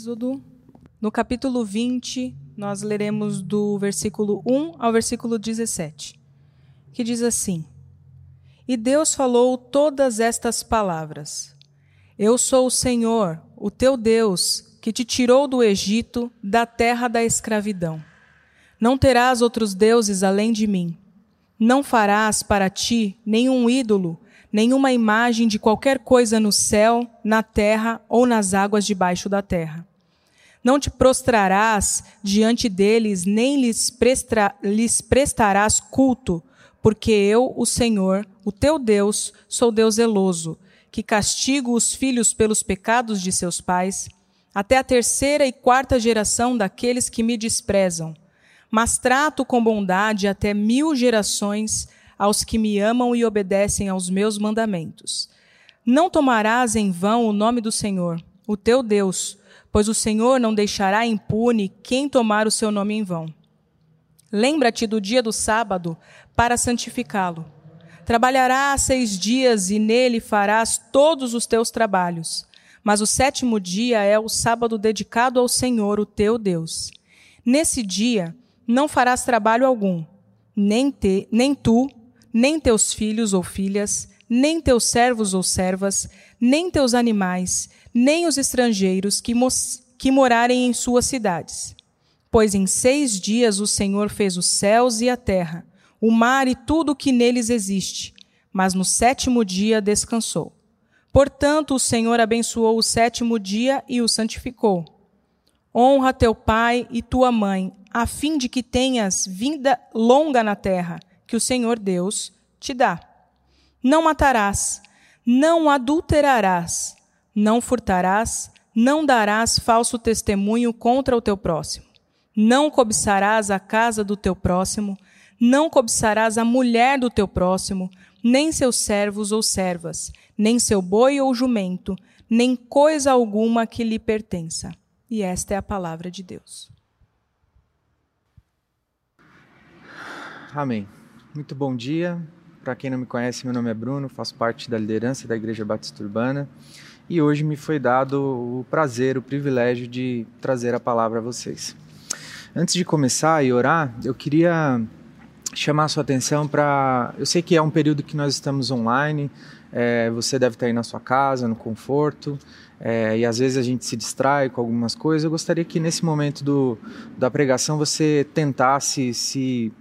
Êxodo, no capítulo 20, nós leremos do versículo 1 ao versículo 17, que diz assim: E Deus falou todas estas palavras: Eu sou o Senhor, o teu Deus, que te tirou do Egito, da terra da escravidão. Não terás outros deuses além de mim. Não farás para ti nenhum ídolo, nenhuma imagem de qualquer coisa no céu, na terra ou nas águas debaixo da terra. Não te prostrarás diante deles, nem lhes, prestra, lhes prestarás culto, porque eu, o Senhor, o teu Deus, sou Deus zeloso, que castigo os filhos pelos pecados de seus pais, até a terceira e quarta geração daqueles que me desprezam. Mas trato com bondade até mil gerações aos que me amam e obedecem aos meus mandamentos. Não tomarás em vão o nome do Senhor, o teu Deus, pois o Senhor não deixará impune quem tomar o seu nome em vão. Lembra-te do dia do sábado para santificá-lo. Trabalharás seis dias e nele farás todos os teus trabalhos. Mas o sétimo dia é o sábado dedicado ao Senhor, o teu Deus. Nesse dia não farás trabalho algum, nem, te, nem tu, nem teus filhos ou filhas, nem teus servos ou servas, nem teus animais, nem os estrangeiros que, que morarem em suas cidades. Pois em seis dias o Senhor fez os céus e a terra, o mar e tudo o que neles existe, mas no sétimo dia descansou. Portanto, o Senhor abençoou o sétimo dia e o santificou. Honra teu pai e tua mãe, a fim de que tenhas vida longa na terra, que o Senhor Deus te dá. Não matarás, não adulterarás, não furtarás, não darás falso testemunho contra o teu próximo. Não cobiçarás a casa do teu próximo, não cobiçarás a mulher do teu próximo, nem seus servos ou servas, nem seu boi ou jumento, nem coisa alguma que lhe pertença. E esta é a palavra de Deus. Amém. Muito bom dia. Para quem não me conhece, meu nome é Bruno, faço parte da liderança da Igreja Batista Urbana e hoje me foi dado o prazer, o privilégio de trazer a palavra a vocês. Antes de começar e orar, eu queria chamar a sua atenção para. Eu sei que é um período que nós estamos online, é, você deve estar aí na sua casa, no conforto, é, e às vezes a gente se distrai com algumas coisas. Eu gostaria que nesse momento do, da pregação você tentasse se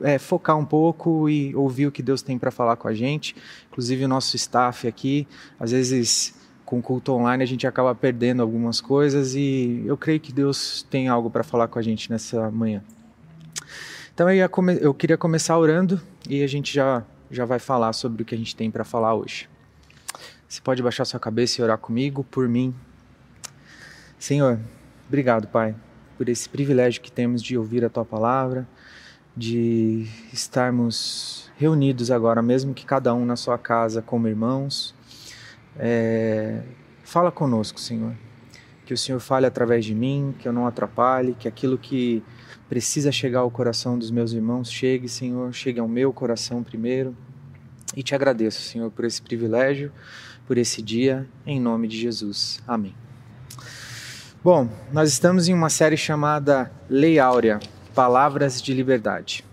é, focar um pouco e ouvir o que Deus tem para falar com a gente. Inclusive o nosso staff aqui, às vezes com culto online a gente acaba perdendo algumas coisas e eu creio que Deus tem algo para falar com a gente nessa manhã. Então eu, eu, queria começar orando e a gente já, já vai falar sobre o que a gente tem para falar hoje. Você pode baixar sua cabeça e orar comigo, por mim. Senhor, obrigado, Pai, por esse privilégio que temos de ouvir a Tua palavra, de estarmos reunidos agora, mesmo que cada um na sua casa como irmãos é, fala conosco, Senhor. Que o Senhor fale através de mim, que eu não atrapalhe, que aquilo que precisa chegar ao coração dos meus irmãos chegue, Senhor, chegue ao meu coração primeiro. E te agradeço, Senhor, por esse privilégio, por esse dia, em nome de Jesus. Amém. Bom, nós estamos em uma série chamada Lei Áurea Palavras de Liberdade.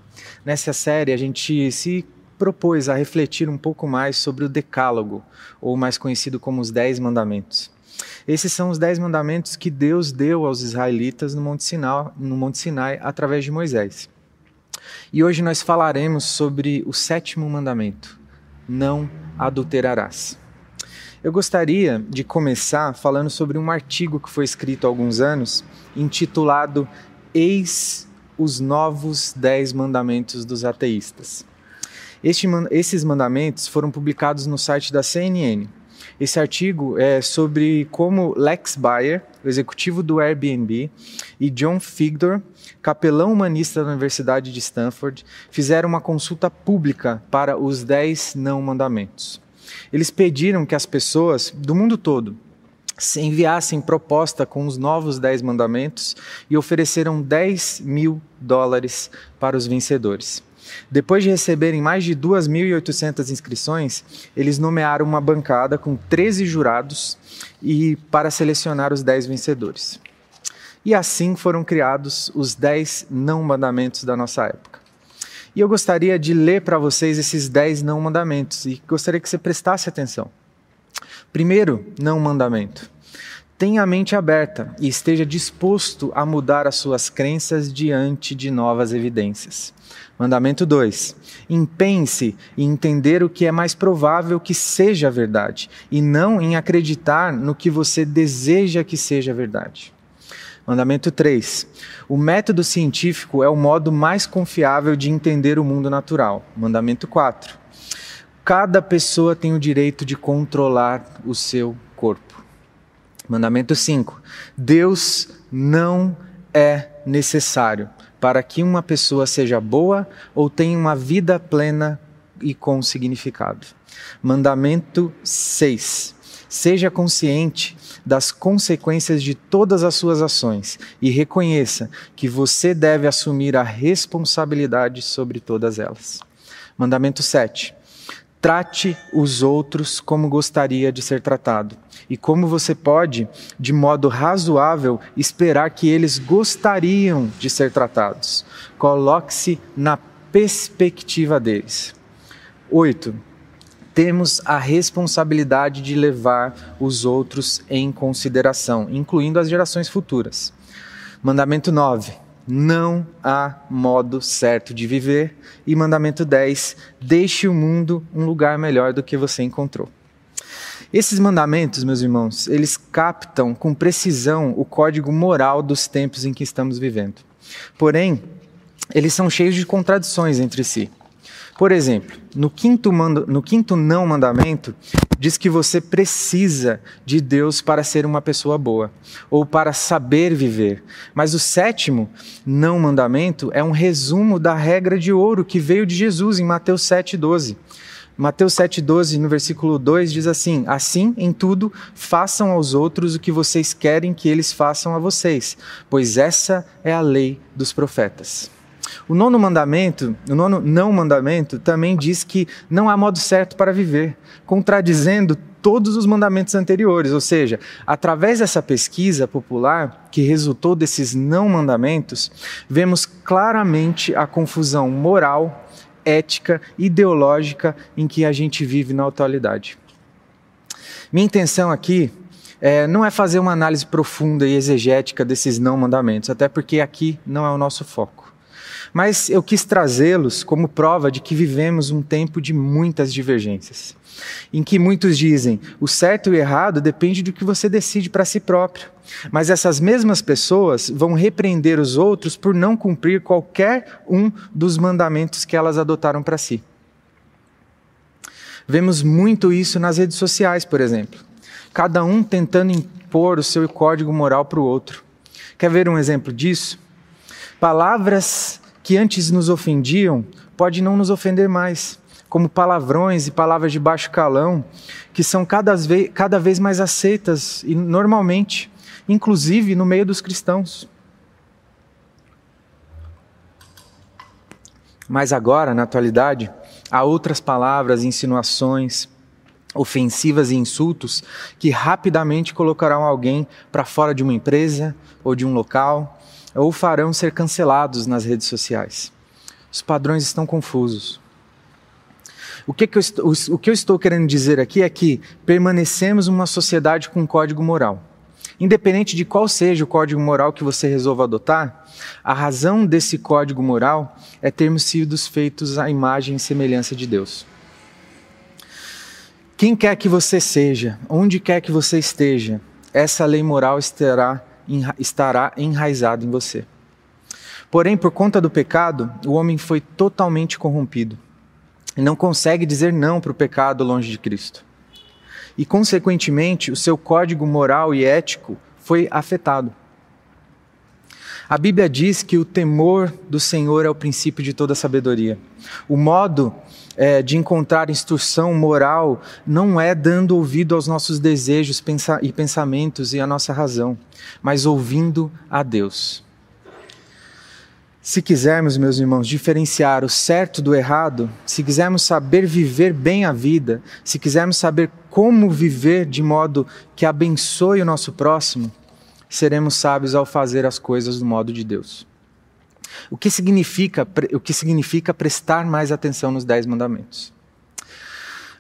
Nessa série, a gente se propôs a refletir um pouco mais sobre o Decálogo, ou mais conhecido como os Dez Mandamentos. Esses são os dez mandamentos que Deus deu aos israelitas no Monte Sinai, no Monte Sinai através de Moisés. E hoje nós falaremos sobre o sétimo mandamento: não adulterarás. Eu gostaria de começar falando sobre um artigo que foi escrito há alguns anos, intitulado Eis os Novos Dez Mandamentos dos Ateístas. Este, esses mandamentos foram publicados no site da CNN. Esse artigo é sobre como Lex Bayer, o executivo do Airbnb, e John Figdor, capelão humanista da Universidade de Stanford, fizeram uma consulta pública para os Dez Não Mandamentos. Eles pediram que as pessoas do mundo todo enviassem proposta com os novos Dez Mandamentos e ofereceram 10 mil dólares para os vencedores. Depois de receberem mais de 2.800 inscrições, eles nomearam uma bancada com 13 jurados e para selecionar os 10 vencedores. E assim foram criados os 10 não mandamentos da nossa época. E eu gostaria de ler para vocês esses 10 não mandamentos e gostaria que você prestasse atenção. Primeiro, não mandamento. Tenha a mente aberta e esteja disposto a mudar as suas crenças diante de novas evidências. Mandamento 2. Empenhe-se em entender o que é mais provável que seja verdade e não em acreditar no que você deseja que seja verdade. Mandamento 3. O método científico é o modo mais confiável de entender o mundo natural. Mandamento 4. Cada pessoa tem o direito de controlar o seu corpo. Mandamento 5. Deus não é necessário para que uma pessoa seja boa ou tenha uma vida plena e com significado. Mandamento 6. Seja consciente das consequências de todas as suas ações e reconheça que você deve assumir a responsabilidade sobre todas elas. Mandamento 7. Trate os outros como gostaria de ser tratado e como você pode, de modo razoável, esperar que eles gostariam de ser tratados. Coloque-se na perspectiva deles. 8 temos a responsabilidade de levar os outros em consideração, incluindo as gerações futuras. Mandamento 9. Não há modo certo de viver. E mandamento 10. Deixe o mundo um lugar melhor do que você encontrou. Esses mandamentos, meus irmãos, eles captam com precisão o código moral dos tempos em que estamos vivendo. Porém, eles são cheios de contradições entre si. Por exemplo, no quinto, mando, no quinto não mandamento, diz que você precisa de Deus para ser uma pessoa boa, ou para saber viver. Mas o sétimo não mandamento é um resumo da regra de ouro que veio de Jesus em Mateus 7,12. Mateus 7,12, no versículo 2, diz assim: Assim, em tudo, façam aos outros o que vocês querem que eles façam a vocês, pois essa é a lei dos profetas. O nono mandamento, o nono não mandamento, também diz que não há modo certo para viver, contradizendo todos os mandamentos anteriores. Ou seja, através dessa pesquisa popular que resultou desses não mandamentos, vemos claramente a confusão moral, ética, ideológica em que a gente vive na atualidade. Minha intenção aqui é, não é fazer uma análise profunda e exegética desses não mandamentos, até porque aqui não é o nosso foco. Mas eu quis trazê-los como prova de que vivemos um tempo de muitas divergências, em que muitos dizem o certo e o errado depende do que você decide para si próprio. Mas essas mesmas pessoas vão repreender os outros por não cumprir qualquer um dos mandamentos que elas adotaram para si. Vemos muito isso nas redes sociais, por exemplo. Cada um tentando impor o seu código moral para o outro. Quer ver um exemplo disso? Palavras que antes nos ofendiam pode não nos ofender mais, como palavrões e palavras de baixo calão, que são cada vez, cada vez mais aceitas e normalmente, inclusive no meio dos cristãos. Mas agora, na atualidade, há outras palavras, insinuações, ofensivas e insultos que rapidamente colocarão alguém para fora de uma empresa ou de um local ou farão ser cancelados nas redes sociais. Os padrões estão confusos. O que, que, eu, estou, o que eu estou querendo dizer aqui é que permanecemos uma sociedade com código moral. Independente de qual seja o código moral que você resolva adotar, a razão desse código moral é termos sido feitos à imagem e semelhança de Deus. Quem quer que você seja, onde quer que você esteja, essa lei moral estará estará enraizado em você. Porém, por conta do pecado, o homem foi totalmente corrompido e não consegue dizer não para o pecado longe de Cristo. E, consequentemente, o seu código moral e ético foi afetado. A Bíblia diz que o temor do Senhor é o princípio de toda sabedoria. O modo é, de encontrar instrução moral não é dando ouvido aos nossos desejos pensa e pensamentos e à nossa razão, mas ouvindo a Deus. Se quisermos, meus irmãos, diferenciar o certo do errado, se quisermos saber viver bem a vida, se quisermos saber como viver de modo que abençoe o nosso próximo, seremos sábios ao fazer as coisas do modo de Deus. O que significa, o que significa prestar mais atenção nos Dez Mandamentos?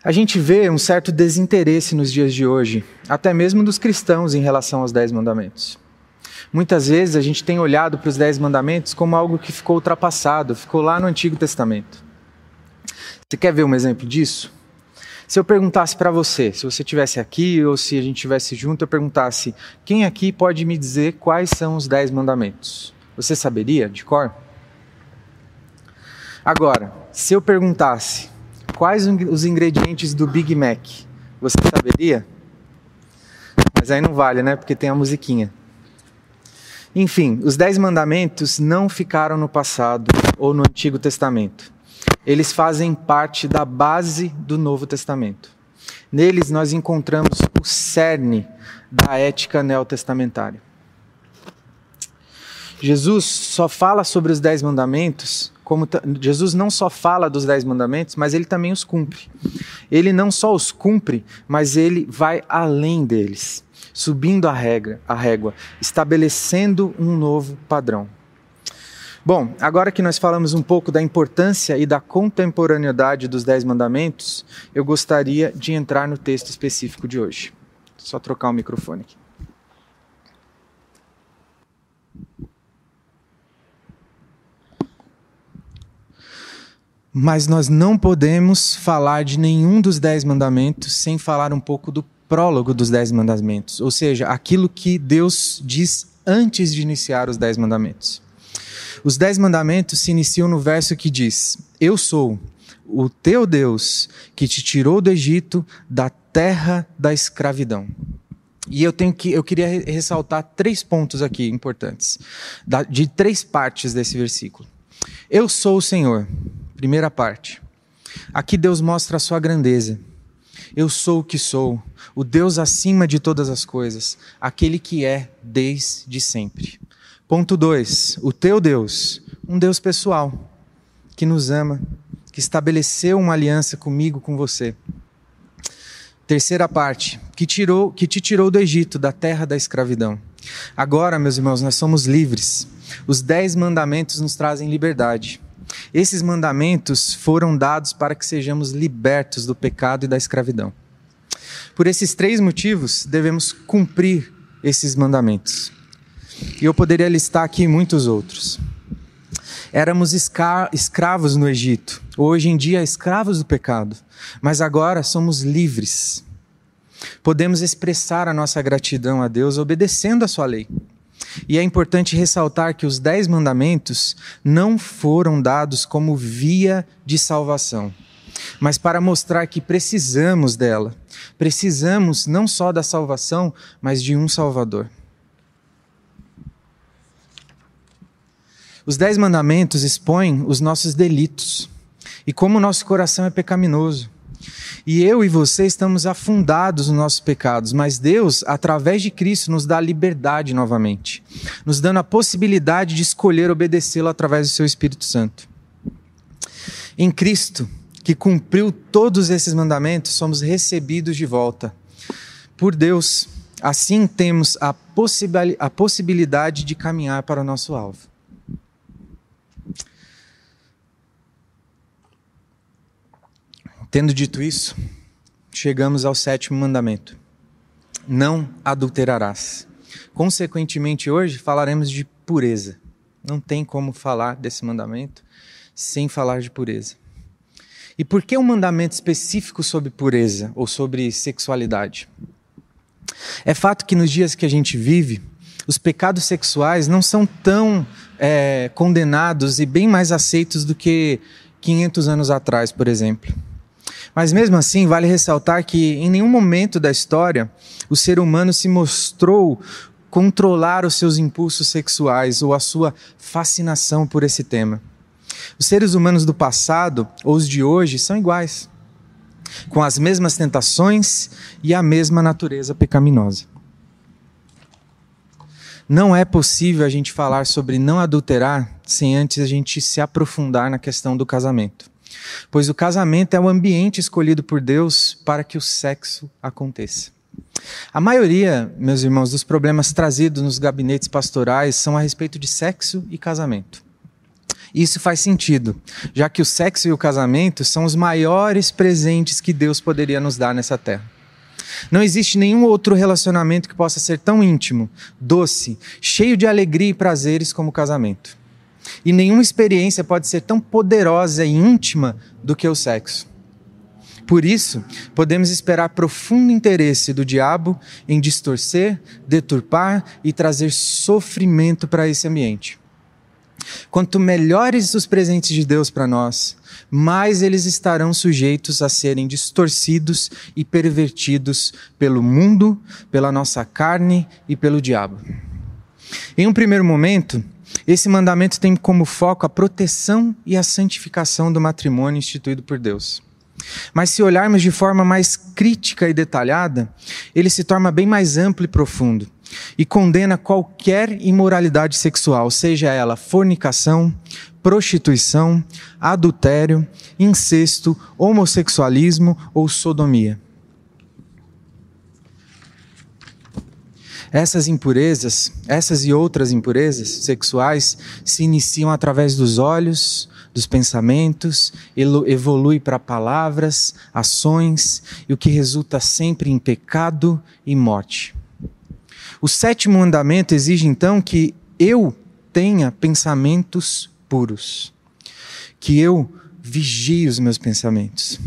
A gente vê um certo desinteresse nos dias de hoje, até mesmo dos cristãos, em relação aos Dez Mandamentos. Muitas vezes a gente tem olhado para os Dez Mandamentos como algo que ficou ultrapassado, ficou lá no Antigo Testamento. Você quer ver um exemplo disso? Se eu perguntasse para você, se você estivesse aqui ou se a gente estivesse junto, eu perguntasse: quem aqui pode me dizer quais são os Dez Mandamentos? Você saberia de cor? Agora, se eu perguntasse quais os ingredientes do Big Mac, você saberia? Mas aí não vale, né? Porque tem a musiquinha. Enfim, os Dez Mandamentos não ficaram no passado ou no Antigo Testamento. Eles fazem parte da base do Novo Testamento. Neles nós encontramos o cerne da ética neotestamentária. Jesus só fala sobre os Dez Mandamentos, como Jesus não só fala dos Dez Mandamentos, mas ele também os cumpre. Ele não só os cumpre, mas ele vai além deles subindo a, regra, a régua, estabelecendo um novo padrão. Bom, agora que nós falamos um pouco da importância e da contemporaneidade dos Dez Mandamentos, eu gostaria de entrar no texto específico de hoje. Só trocar o microfone aqui. Mas nós não podemos falar de nenhum dos Dez Mandamentos sem falar um pouco do prólogo dos Dez Mandamentos, ou seja, aquilo que Deus diz antes de iniciar os Dez Mandamentos. Os Dez Mandamentos se iniciam no verso que diz: Eu sou o teu Deus que te tirou do Egito, da terra da escravidão. E eu tenho que eu queria ressaltar três pontos aqui importantes, de três partes desse versículo. Eu sou o Senhor, primeira parte. Aqui Deus mostra a sua grandeza. Eu sou o que sou, o Deus acima de todas as coisas, aquele que é desde sempre. Ponto 2. O teu Deus, um Deus pessoal, que nos ama, que estabeleceu uma aliança comigo, com você. Terceira parte, que, tirou, que te tirou do Egito, da terra da escravidão. Agora, meus irmãos, nós somos livres. Os dez mandamentos nos trazem liberdade. Esses mandamentos foram dados para que sejamos libertos do pecado e da escravidão. Por esses três motivos, devemos cumprir esses mandamentos. E eu poderia listar aqui muitos outros. Éramos escravos no Egito, hoje em dia escravos do pecado, mas agora somos livres. Podemos expressar a nossa gratidão a Deus obedecendo a sua lei. E é importante ressaltar que os Dez Mandamentos não foram dados como via de salvação, mas para mostrar que precisamos dela. Precisamos não só da salvação, mas de um Salvador. Os Dez Mandamentos expõem os nossos delitos e como o nosso coração é pecaminoso. E eu e você estamos afundados nos nossos pecados, mas Deus, através de Cristo, nos dá liberdade novamente, nos dando a possibilidade de escolher obedecê-lo através do seu Espírito Santo. Em Cristo, que cumpriu todos esses mandamentos, somos recebidos de volta por Deus. Assim temos a, possibilidade de caminhar para o nosso alvo. Tendo dito isso, chegamos ao sétimo mandamento: Não adulterarás. Consequentemente, hoje falaremos de pureza. Não tem como falar desse mandamento sem falar de pureza. E por que um mandamento específico sobre pureza ou sobre sexualidade? É fato que nos dias que a gente vive, os pecados sexuais não são tão é, condenados e bem mais aceitos do que 500 anos atrás, por exemplo. Mas mesmo assim, vale ressaltar que em nenhum momento da história o ser humano se mostrou controlar os seus impulsos sexuais ou a sua fascinação por esse tema. Os seres humanos do passado ou os de hoje são iguais, com as mesmas tentações e a mesma natureza pecaminosa. não é possível a gente falar sobre não adulterar sem antes a gente se aprofundar na questão do casamento. Pois o casamento é o ambiente escolhido por Deus para que o sexo aconteça. A maioria, meus irmãos, dos problemas trazidos nos gabinetes pastorais são a respeito de sexo e casamento. Isso faz sentido, já que o sexo e o casamento são os maiores presentes que Deus poderia nos dar nessa terra. Não existe nenhum outro relacionamento que possa ser tão íntimo, doce, cheio de alegria e prazeres como o casamento. E nenhuma experiência pode ser tão poderosa e íntima do que o sexo. Por isso, podemos esperar profundo interesse do diabo em distorcer, deturpar e trazer sofrimento para esse ambiente. Quanto melhores os presentes de Deus para nós, mais eles estarão sujeitos a serem distorcidos e pervertidos pelo mundo, pela nossa carne e pelo diabo. Em um primeiro momento, esse mandamento tem como foco a proteção e a santificação do matrimônio instituído por Deus. Mas se olharmos de forma mais crítica e detalhada, ele se torna bem mais amplo e profundo e condena qualquer imoralidade sexual, seja ela fornicação, prostituição, adultério, incesto, homossexualismo ou sodomia. Essas impurezas, essas e outras impurezas sexuais se iniciam através dos olhos, dos pensamentos, evolui para palavras, ações, e o que resulta sempre em pecado e morte. O sétimo mandamento exige então que eu tenha pensamentos puros, que eu vigie os meus pensamentos.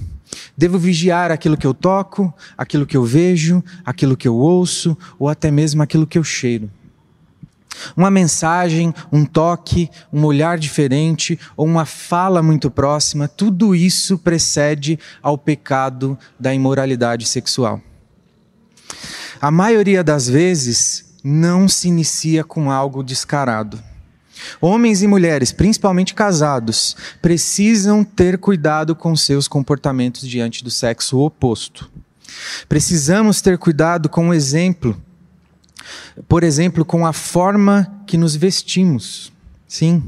Devo vigiar aquilo que eu toco, aquilo que eu vejo, aquilo que eu ouço ou até mesmo aquilo que eu cheiro. Uma mensagem, um toque, um olhar diferente ou uma fala muito próxima, tudo isso precede ao pecado da imoralidade sexual. A maioria das vezes não se inicia com algo descarado. Homens e mulheres, principalmente casados, precisam ter cuidado com seus comportamentos diante do sexo oposto. Precisamos ter cuidado com o exemplo, por exemplo, com a forma que nos vestimos. Sim.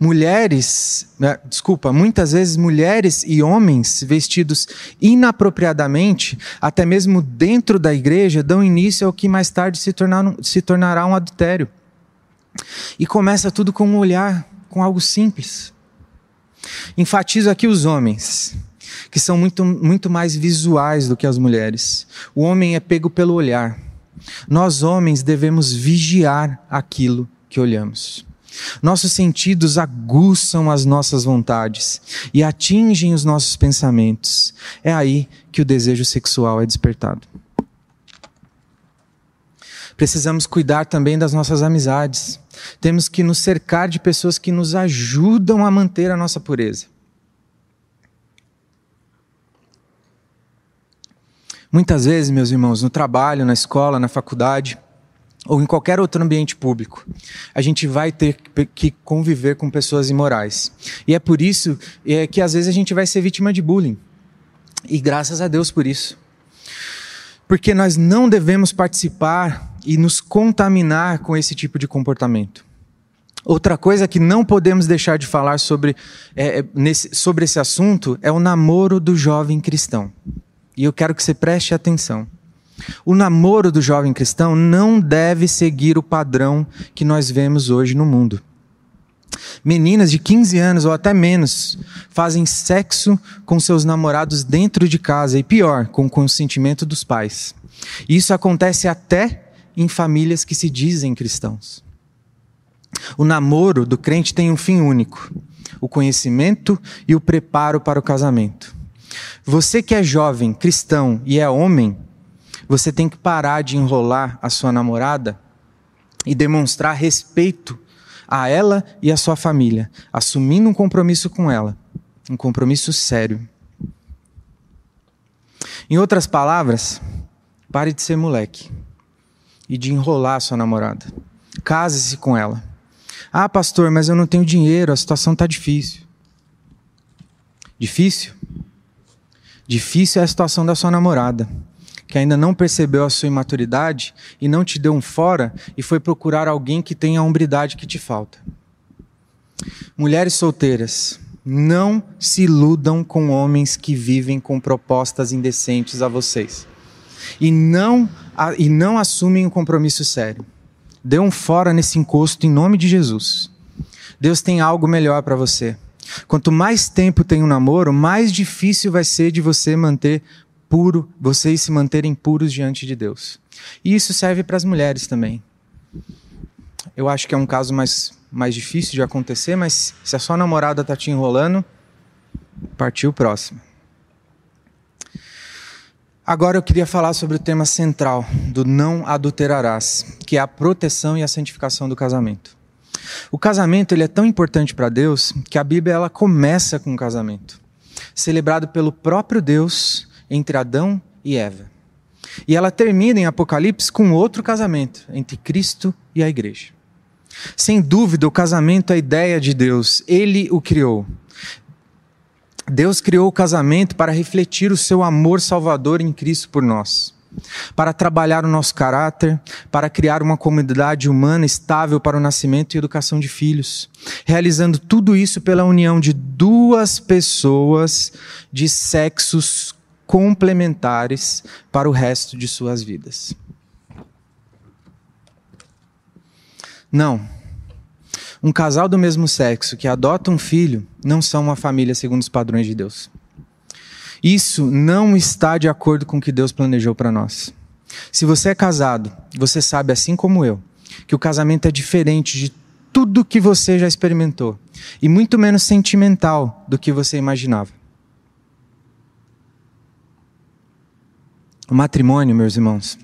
Mulheres, né, desculpa, muitas vezes mulheres e homens vestidos inapropriadamente, até mesmo dentro da igreja, dão início ao que mais tarde se, tornar, se tornará um adultério. E começa tudo com um olhar, com algo simples. Enfatizo aqui os homens, que são muito, muito mais visuais do que as mulheres. O homem é pego pelo olhar. Nós, homens, devemos vigiar aquilo que olhamos. Nossos sentidos aguçam as nossas vontades e atingem os nossos pensamentos. É aí que o desejo sexual é despertado. Precisamos cuidar também das nossas amizades. Temos que nos cercar de pessoas que nos ajudam a manter a nossa pureza. Muitas vezes, meus irmãos, no trabalho, na escola, na faculdade, ou em qualquer outro ambiente público, a gente vai ter que conviver com pessoas imorais. E é por isso é, que às vezes a gente vai ser vítima de bullying. E graças a Deus por isso. Porque nós não devemos participar e nos contaminar com esse tipo de comportamento. Outra coisa que não podemos deixar de falar sobre, é, é, nesse, sobre esse assunto é o namoro do jovem cristão. E eu quero que você preste atenção. O namoro do jovem cristão não deve seguir o padrão que nós vemos hoje no mundo. Meninas de 15 anos ou até menos fazem sexo com seus namorados dentro de casa e pior, com o consentimento dos pais. Isso acontece até em famílias que se dizem cristãos. O namoro do crente tem um fim único: o conhecimento e o preparo para o casamento. Você que é jovem, cristão e é homem, você tem que parar de enrolar a sua namorada e demonstrar respeito a ela e a sua família, assumindo um compromisso com ela, um compromisso sério. Em outras palavras, pare de ser moleque e de enrolar a sua namorada. Case-se com ela. Ah, pastor, mas eu não tenho dinheiro, a situação está difícil. Difícil? Difícil é a situação da sua namorada, que ainda não percebeu a sua imaturidade e não te deu um fora e foi procurar alguém que tenha a hombridade que te falta. Mulheres solteiras, não se iludam com homens que vivem com propostas indecentes a vocês. E não, e não assumem um compromisso sério. Dê um fora nesse encosto em nome de Jesus. Deus tem algo melhor para você. Quanto mais tempo tem um namoro, mais difícil vai ser de você manter puro, vocês se manterem puros diante de Deus. E isso serve para as mulheres também. Eu acho que é um caso mais, mais difícil de acontecer, mas se a sua namorada está te enrolando, partiu o próximo. Agora eu queria falar sobre o tema central do não adulterarás, que é a proteção e a santificação do casamento. O casamento ele é tão importante para Deus que a Bíblia ela começa com o casamento, celebrado pelo próprio Deus entre Adão e Eva. E ela termina em Apocalipse com outro casamento entre Cristo e a igreja. Sem dúvida, o casamento é a ideia de Deus, ele o criou. Deus criou o casamento para refletir o seu amor salvador em Cristo por nós para trabalhar o nosso caráter, para criar uma comunidade humana estável para o nascimento e educação de filhos, realizando tudo isso pela união de duas pessoas de sexos complementares para o resto de suas vidas. Não. Um casal do mesmo sexo que adota um filho não são uma família segundo os padrões de Deus. Isso não está de acordo com o que Deus planejou para nós. Se você é casado, você sabe, assim como eu, que o casamento é diferente de tudo que você já experimentou e muito menos sentimental do que você imaginava. O matrimônio, meus irmãos,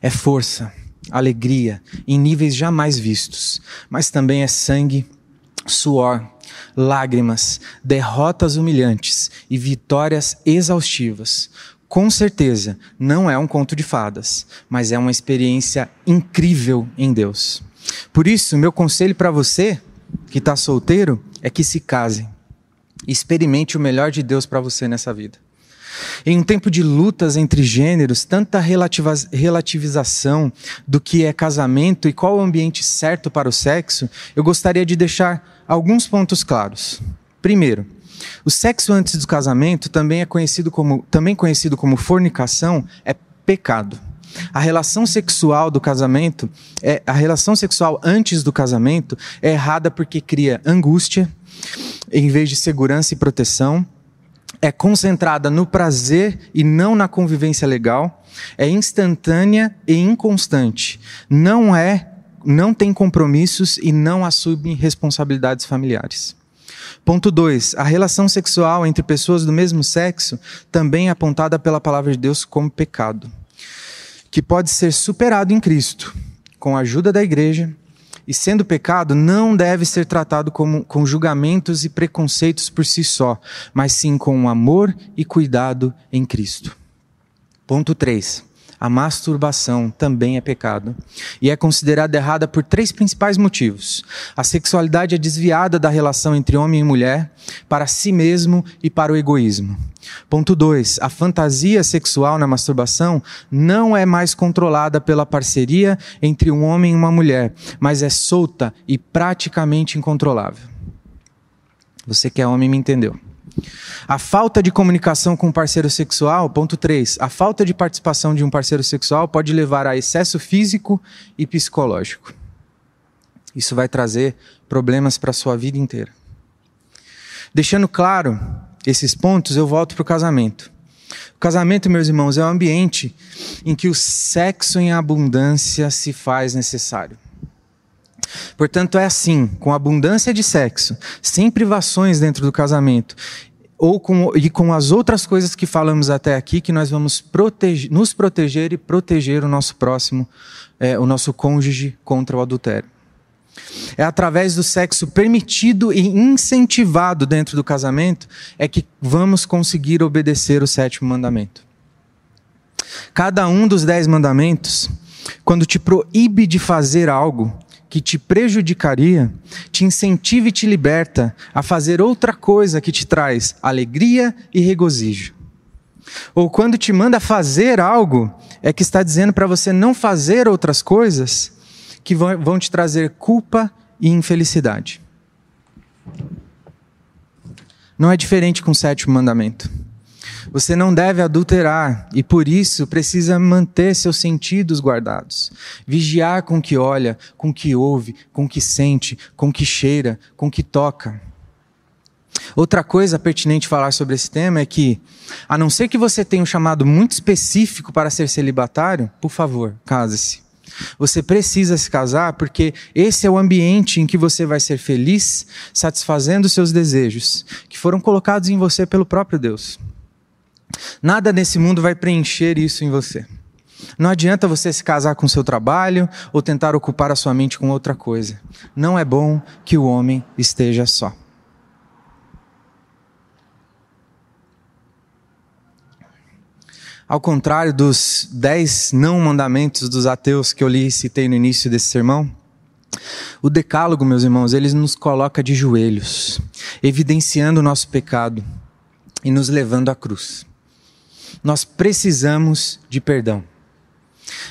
é força, alegria em níveis jamais vistos, mas também é sangue, suor, lágrimas, derrotas humilhantes e vitórias exaustivas. Com certeza, não é um conto de fadas, mas é uma experiência incrível em Deus. Por isso, meu conselho para você que está solteiro é que se case. Experimente o melhor de Deus para você nessa vida. Em um tempo de lutas entre gêneros, tanta relativização do que é casamento e qual o ambiente certo para o sexo, eu gostaria de deixar alguns pontos claros. Primeiro, o sexo antes do casamento, também é conhecido como, também conhecido como fornicação, é pecado. A relação sexual do casamento, é, a relação sexual antes do casamento é errada porque cria angústia em vez de segurança e proteção, é concentrada no prazer e não na convivência legal, é instantânea e inconstante, não é não tem compromissos e não assume responsabilidades familiares. Ponto 2. A relação sexual entre pessoas do mesmo sexo também é apontada pela palavra de Deus como pecado, que pode ser superado em Cristo, com a ajuda da igreja, e sendo pecado, não deve ser tratado como, com julgamentos e preconceitos por si só, mas sim com amor e cuidado em Cristo. Ponto 3 a masturbação também é pecado e é considerada errada por três principais motivos. A sexualidade é desviada da relação entre homem e mulher para si mesmo e para o egoísmo. Ponto 2. A fantasia sexual na masturbação não é mais controlada pela parceria entre um homem e uma mulher, mas é solta e praticamente incontrolável. Você que é homem me entendeu. A falta de comunicação com o parceiro sexual, ponto 3. A falta de participação de um parceiro sexual pode levar a excesso físico e psicológico. Isso vai trazer problemas para a sua vida inteira. Deixando claro esses pontos, eu volto para o casamento. O casamento, meus irmãos, é um ambiente em que o sexo em abundância se faz necessário. Portanto, é assim, com abundância de sexo, sem privações dentro do casamento, ou com, e com as outras coisas que falamos até aqui, que nós vamos protege, nos proteger e proteger o nosso próximo, é, o nosso cônjuge contra o adultério. É através do sexo permitido e incentivado dentro do casamento é que vamos conseguir obedecer o sétimo mandamento. Cada um dos dez mandamentos, quando te proíbe de fazer algo, que te prejudicaria, te incentiva e te liberta a fazer outra coisa que te traz alegria e regozijo. Ou quando te manda fazer algo, é que está dizendo para você não fazer outras coisas que vão te trazer culpa e infelicidade. Não é diferente com o sétimo mandamento. Você não deve adulterar e por isso precisa manter seus sentidos guardados. Vigiar com que olha, com que ouve, com que sente, com que cheira, com que toca. Outra coisa pertinente falar sobre esse tema é que, a não ser que você tenha um chamado muito específico para ser celibatário, por favor, case-se. Você precisa se casar porque esse é o ambiente em que você vai ser feliz, satisfazendo seus desejos, que foram colocados em você pelo próprio Deus. Nada nesse mundo vai preencher isso em você. Não adianta você se casar com seu trabalho ou tentar ocupar a sua mente com outra coisa. Não é bom que o homem esteja só. Ao contrário dos dez não mandamentos dos ateus que eu li e citei no início desse sermão, o decálogo, meus irmãos, ele nos coloca de joelhos, evidenciando o nosso pecado e nos levando à cruz. Nós precisamos de perdão.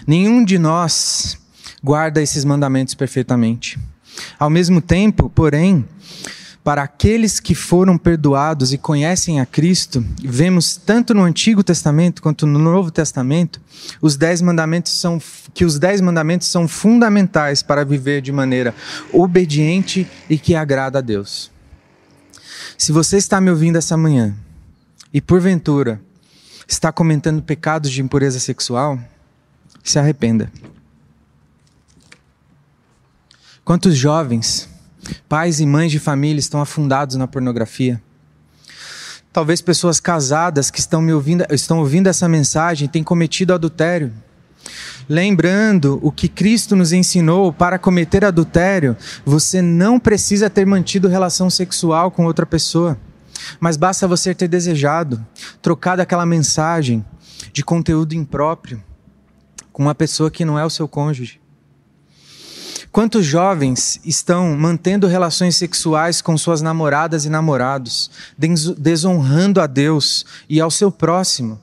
Nenhum de nós guarda esses mandamentos perfeitamente. Ao mesmo tempo, porém, para aqueles que foram perdoados e conhecem a Cristo, vemos tanto no Antigo Testamento quanto no Novo Testamento, os dez mandamentos são que os dez mandamentos são fundamentais para viver de maneira obediente e que agrada a Deus. Se você está me ouvindo essa manhã e porventura está cometendo pecados de impureza sexual, se arrependa. Quantos jovens Pais e mães de família estão afundados na pornografia. Talvez pessoas casadas que estão me ouvindo, estão ouvindo essa mensagem têm cometido adultério. Lembrando o que Cristo nos ensinou, para cometer adultério, você não precisa ter mantido relação sexual com outra pessoa, mas basta você ter desejado, trocado aquela mensagem de conteúdo impróprio com uma pessoa que não é o seu cônjuge. Quantos jovens estão mantendo relações sexuais com suas namoradas e namorados, desonrando a Deus e ao seu próximo?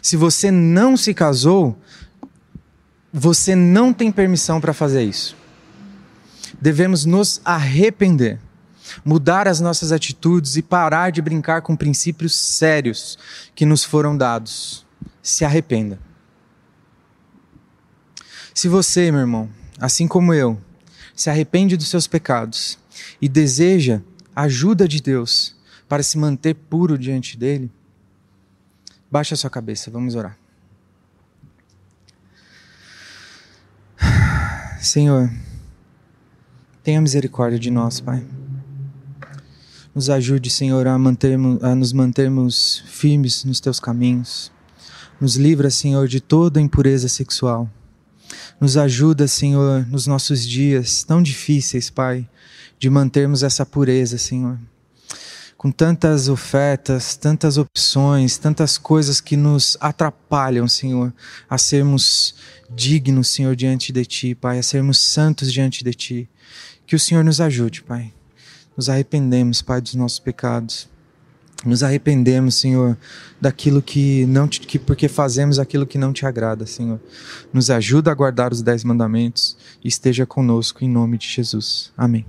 Se você não se casou, você não tem permissão para fazer isso. Devemos nos arrepender, mudar as nossas atitudes e parar de brincar com princípios sérios que nos foram dados. Se arrependa. Se você, meu irmão, assim como eu, se arrepende dos seus pecados e deseja a ajuda de Deus para se manter puro diante dele, baixe a sua cabeça, vamos orar. Senhor, tenha misericórdia de nós, Pai. Nos ajude, Senhor, a, mantermos, a nos mantermos firmes nos teus caminhos. Nos livra, Senhor, de toda impureza sexual. Nos ajuda, Senhor, nos nossos dias tão difíceis, Pai, de mantermos essa pureza, Senhor. Com tantas ofertas, tantas opções, tantas coisas que nos atrapalham, Senhor, a sermos dignos, Senhor, diante de Ti, Pai, a sermos santos diante de Ti. Que o Senhor nos ajude, Pai. Nos arrependemos, Pai, dos nossos pecados. Nos arrependemos, Senhor, daquilo que não te, que porque fazemos aquilo que não te agrada, Senhor. Nos ajuda a guardar os dez mandamentos e esteja conosco em nome de Jesus. Amém.